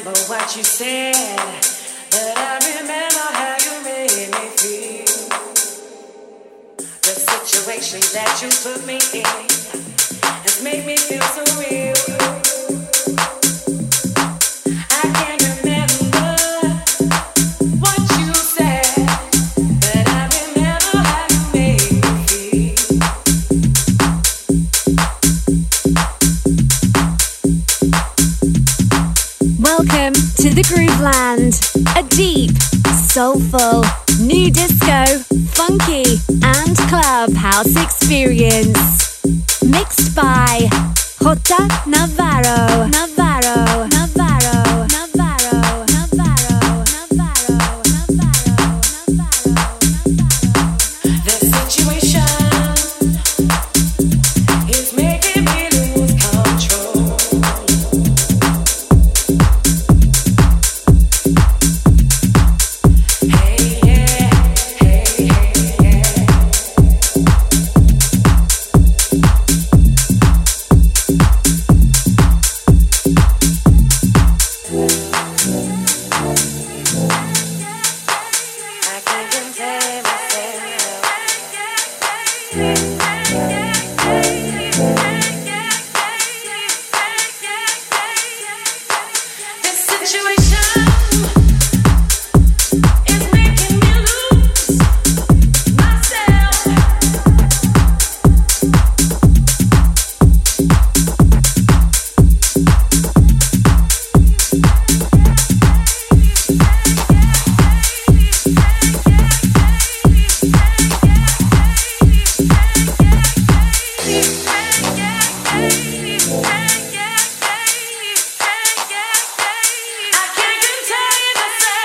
remember what you said, but I remember how you made me feel. The situation that you put me in has made me feel so real. Soulful,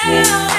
Yeah.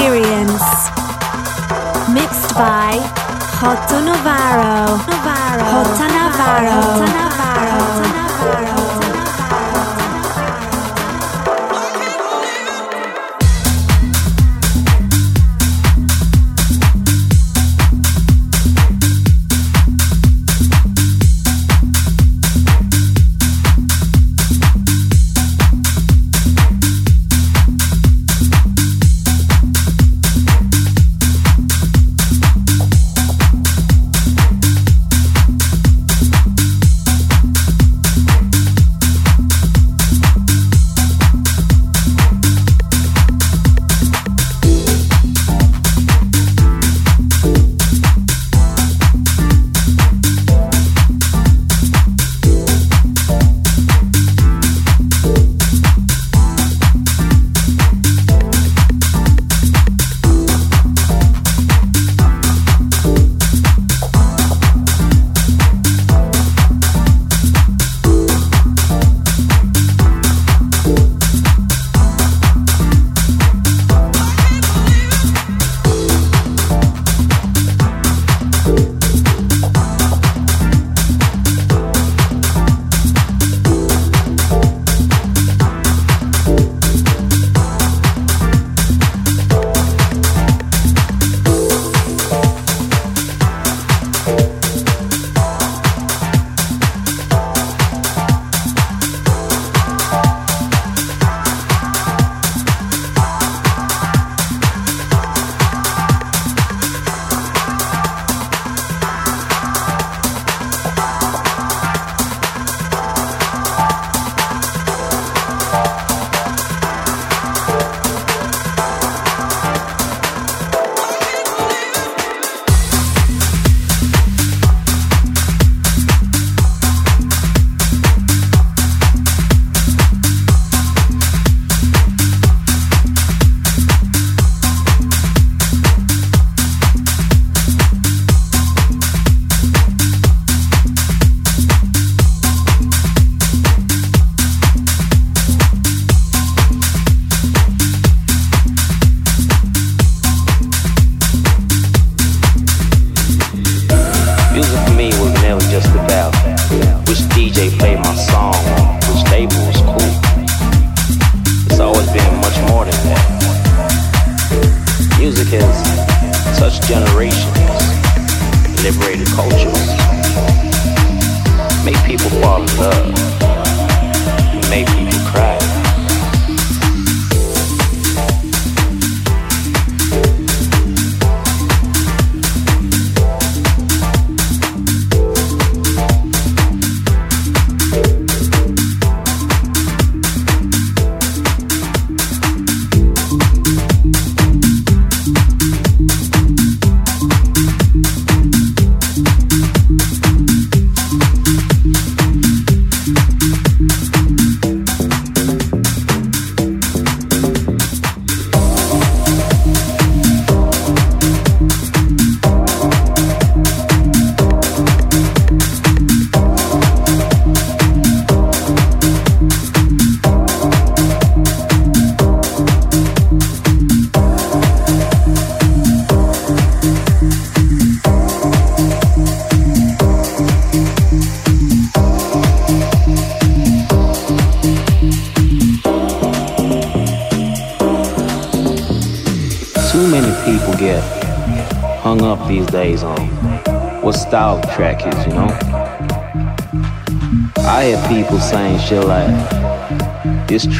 Experience. Mixed by Jota Navarro. Navarro. Navarro. Navarro.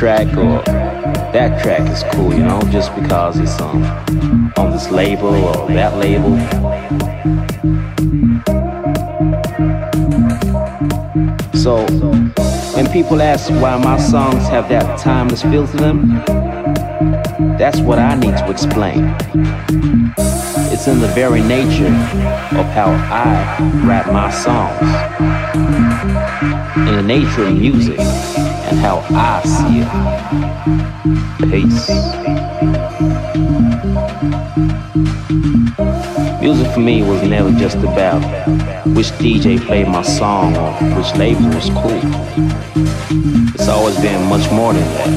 Track or that track is cool, you know, just because it's um, on this label or that label. So, when people ask why my songs have that timeless feel to them, that's what I need to explain. It's in the very nature of how I write my songs. In the nature of music how I see it. Peace. Music for me was never just about which DJ played my song or which label was cool. It's always been much more than that.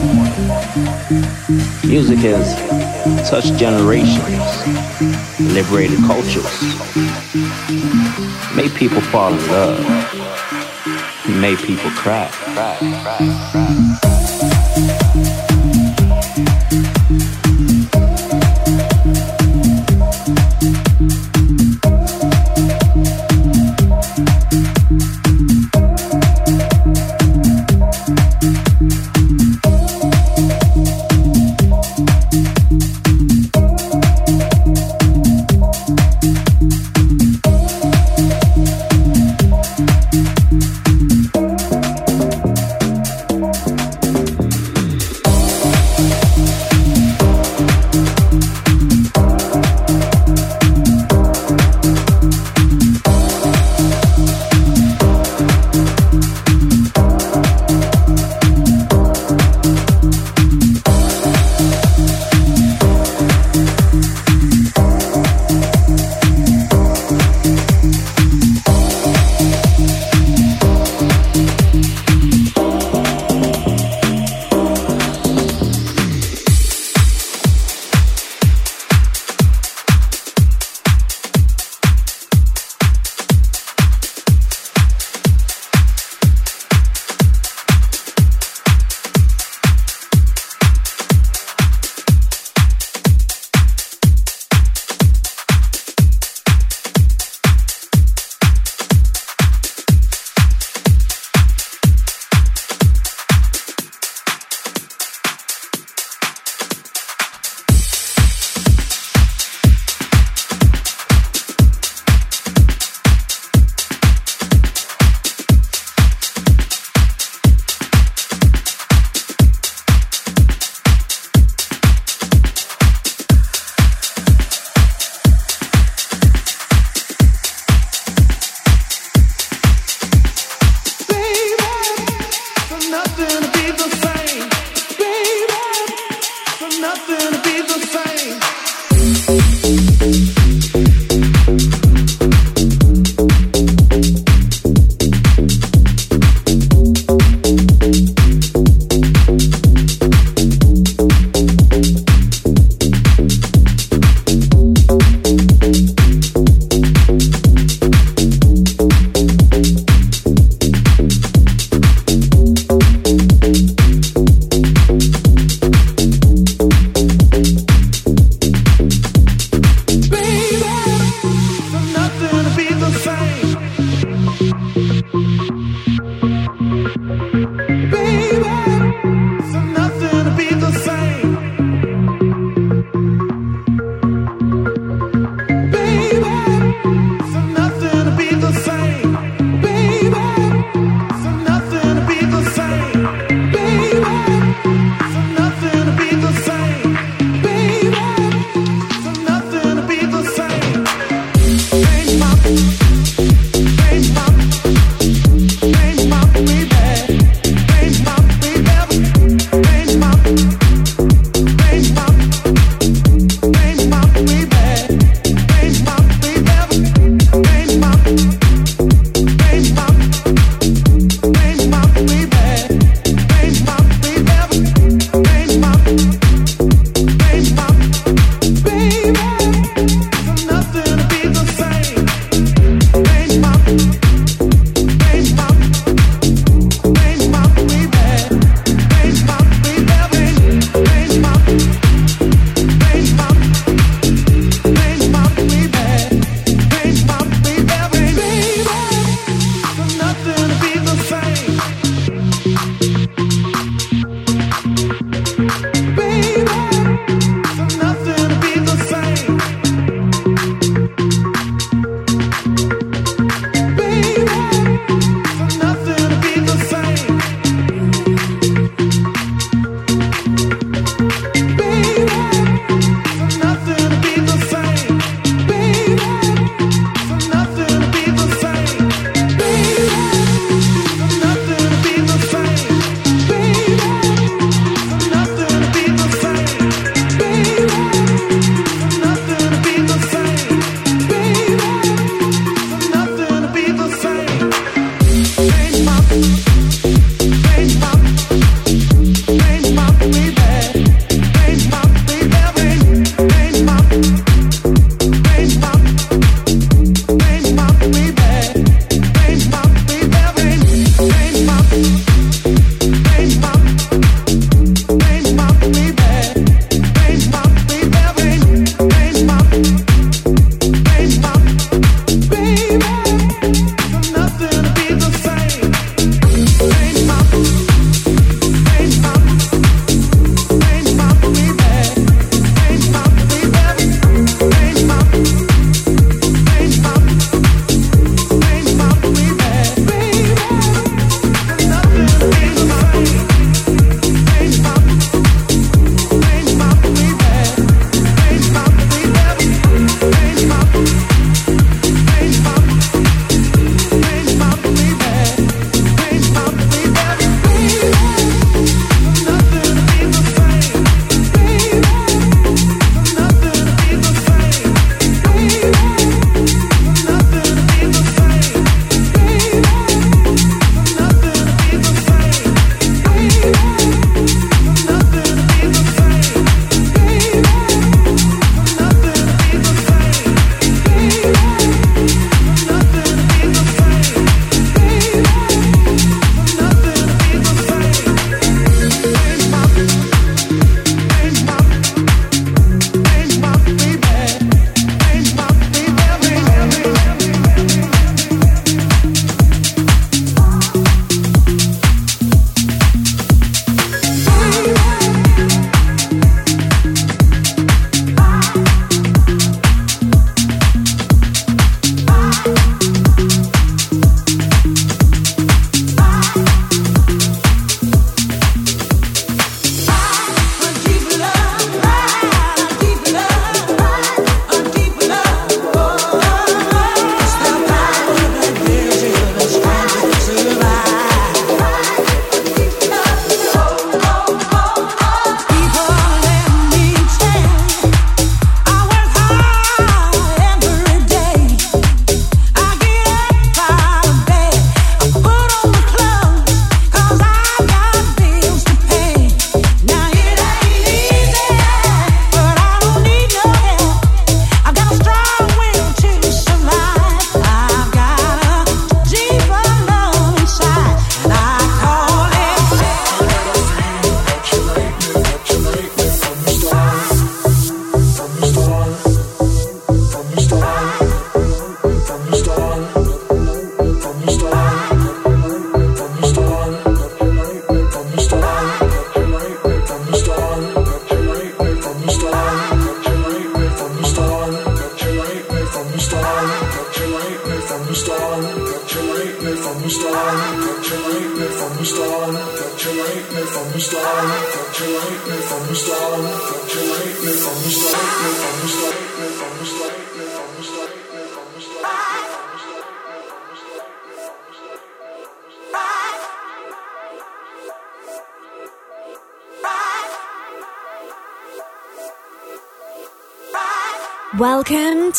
Music has touched generations, liberated cultures, made people fall in love, made people cry. cry, cry, cry.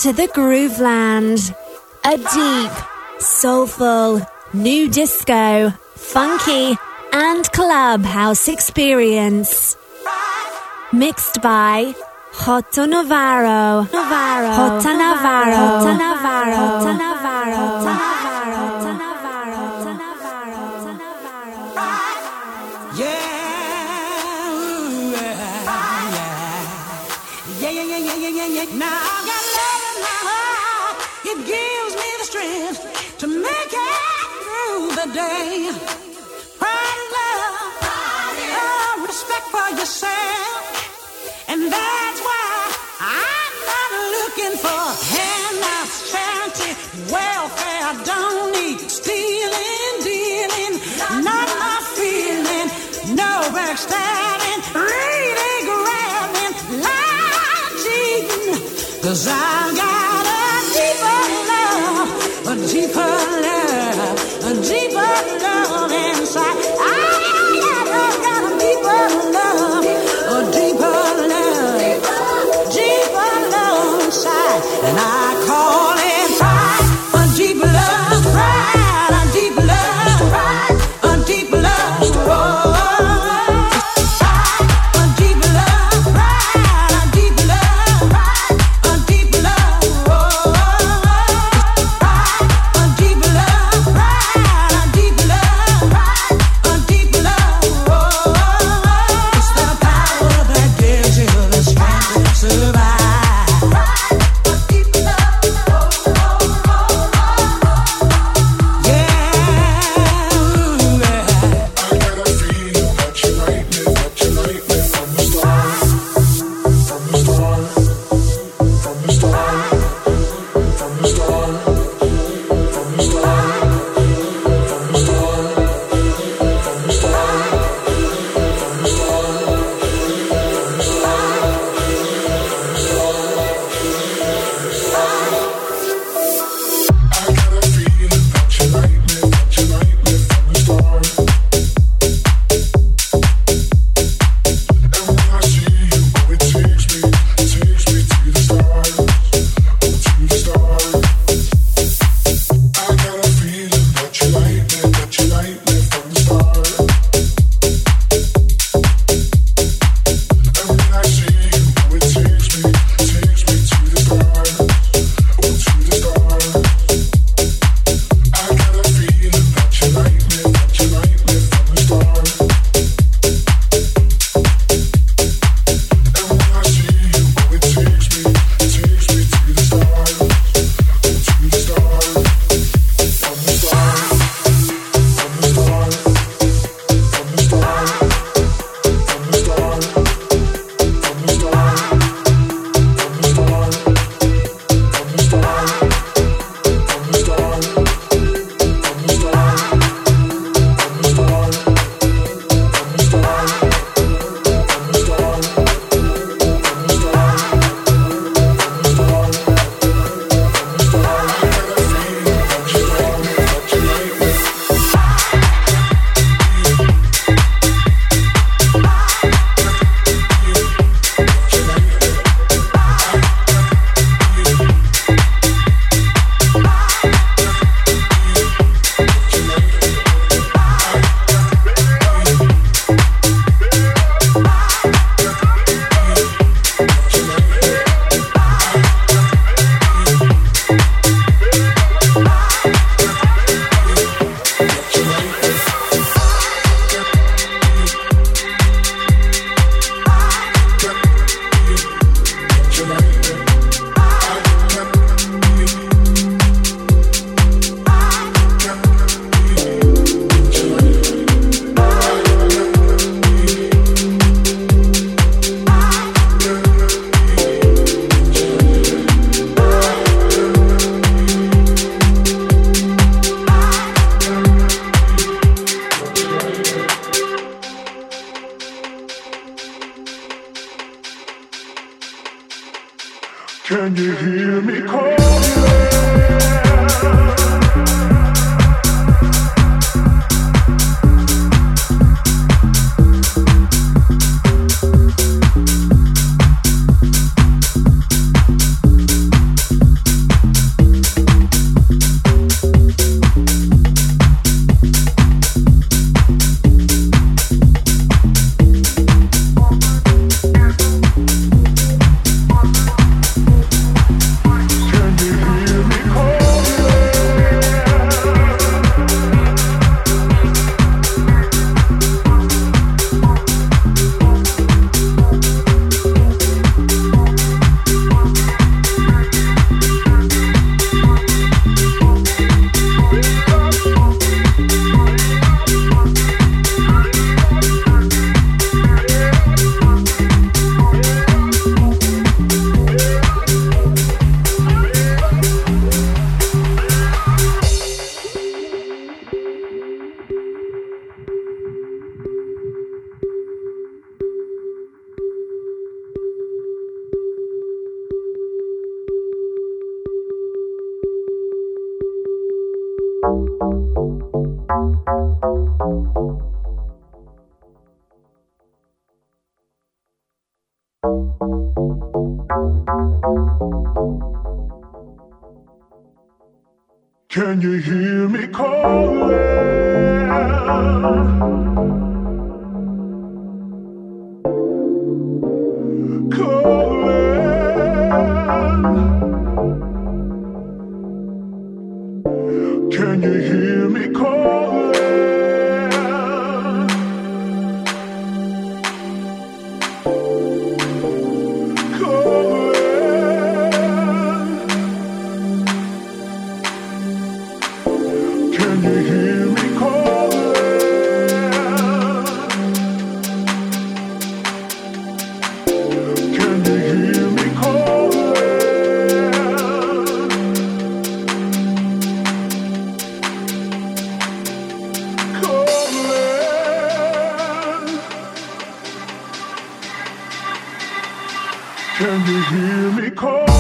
to the Grooveland, a deep, soulful, new disco, funky, and clubhouse experience. Mixed by Jota Navarro. Navarro. Jota Navarro. Jota Navarro. Jota Navarro. Cause I got Can you hear me calling? Can you hear me calling?